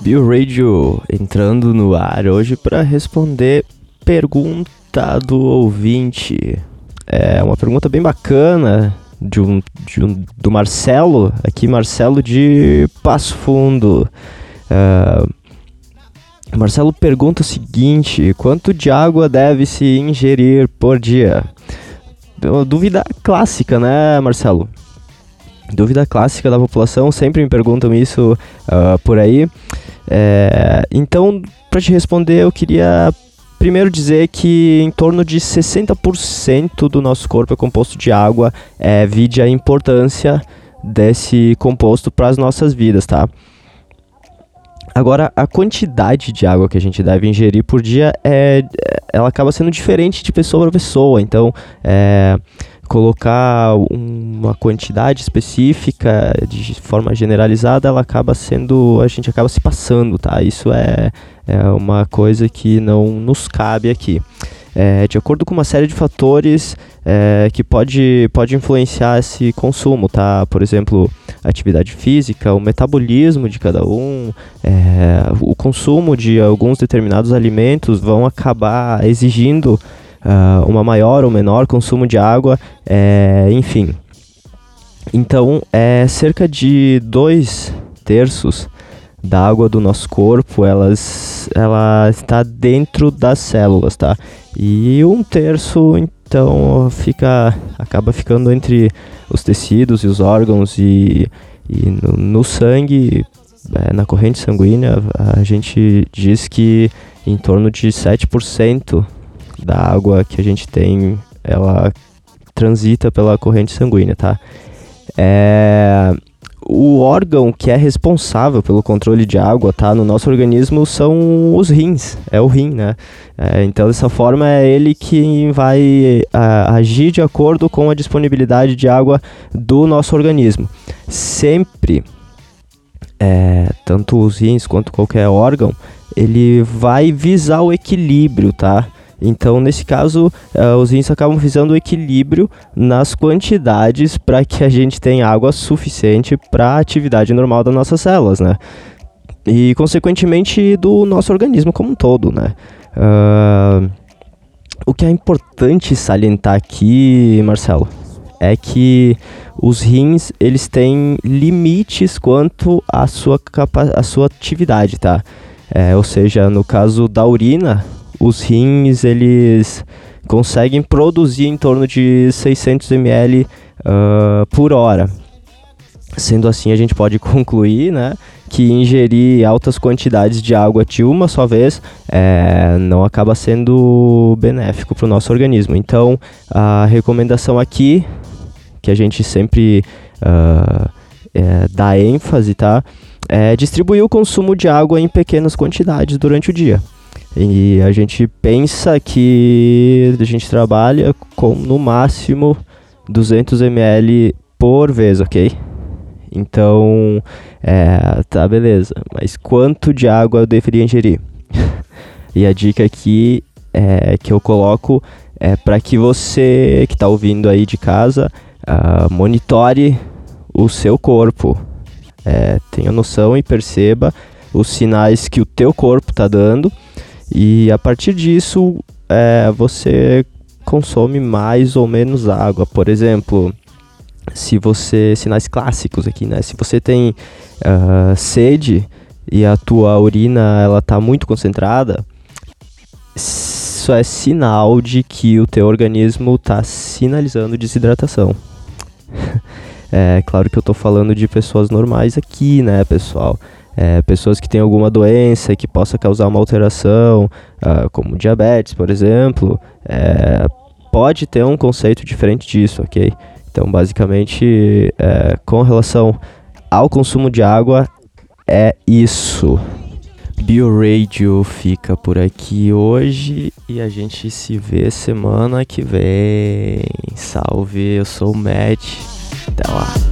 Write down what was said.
BioRadio entrando no ar hoje para responder pergunta do ouvinte. É uma pergunta bem bacana de um, de um, do Marcelo, aqui Marcelo de Passo Fundo. Uh, Marcelo pergunta o seguinte: quanto de água deve se ingerir por dia? Dúvida clássica, né, Marcelo? Dúvida clássica da população, sempre me perguntam isso uh, por aí. É, então, para te responder, eu queria primeiro dizer que em torno de 60% do nosso corpo é composto de água, é, vide a importância desse composto para as nossas vidas, tá? Agora, a quantidade de água que a gente deve ingerir por dia é, ela acaba sendo diferente de pessoa para pessoa. Então, é, colocar uma quantidade específica de forma generalizada, ela acaba sendo, a gente acaba se passando, tá? Isso é, é uma coisa que não nos cabe aqui. É, de acordo com uma série de fatores é, que pode, pode influenciar esse consumo, tá? Por exemplo, atividade física, o metabolismo de cada um, é, o consumo de alguns determinados alimentos vão acabar exigindo uh, uma maior ou menor consumo de água, é, enfim. Então, é cerca de dois terços da água do nosso corpo, elas, ela está dentro das células, tá? E um terço, então, fica, acaba ficando entre os tecidos e os órgãos e, e no, no sangue, é, na corrente sanguínea, a gente diz que em torno de 7% da água que a gente tem, ela transita pela corrente sanguínea, tá? É, o órgão que é responsável pelo controle de água, tá, no nosso organismo são os rins, é o rim, né? É, então dessa forma é ele que vai a, agir de acordo com a disponibilidade de água do nosso organismo. Sempre, é, tanto os rins quanto qualquer órgão, ele vai visar o equilíbrio, tá? Então, nesse caso, uh, os rins acabam visando o equilíbrio nas quantidades para que a gente tenha água suficiente para a atividade normal das nossas células, né? E, consequentemente, do nosso organismo como um todo, né? Uh, o que é importante salientar aqui, Marcelo, é que os rins eles têm limites quanto à sua, capa à sua atividade, tá? É, ou seja, no caso da urina, os rins eles conseguem produzir em torno de 600 ml uh, por hora. Sendo assim, a gente pode concluir, né, que ingerir altas quantidades de água de uma só vez é, não acaba sendo benéfico para o nosso organismo. Então, a recomendação aqui, que a gente sempre uh, é, dá ênfase, tá, é distribuir o consumo de água em pequenas quantidades durante o dia. E a gente pensa que a gente trabalha com no máximo 200 ml por vez, ok? Então, é, tá beleza. Mas quanto de água eu deveria ingerir? e a dica aqui é que eu coloco é para que você que está ouvindo aí de casa uh, monitore o seu corpo. É, tenha noção e perceba os sinais que o teu corpo está dando e a partir disso, é, você consome mais ou menos água. Por exemplo, se você. Sinais clássicos aqui, né? Se você tem uh, sede e a tua urina ela tá muito concentrada, isso é sinal de que o teu organismo está sinalizando desidratação. é claro que eu estou falando de pessoas normais aqui, né, pessoal? É, pessoas que têm alguma doença que possa causar uma alteração, uh, como diabetes, por exemplo, é, pode ter um conceito diferente disso, ok? Então, basicamente, é, com relação ao consumo de água, é isso. BioRadio fica por aqui hoje e a gente se vê semana que vem. Salve, eu sou o Matt. Até lá.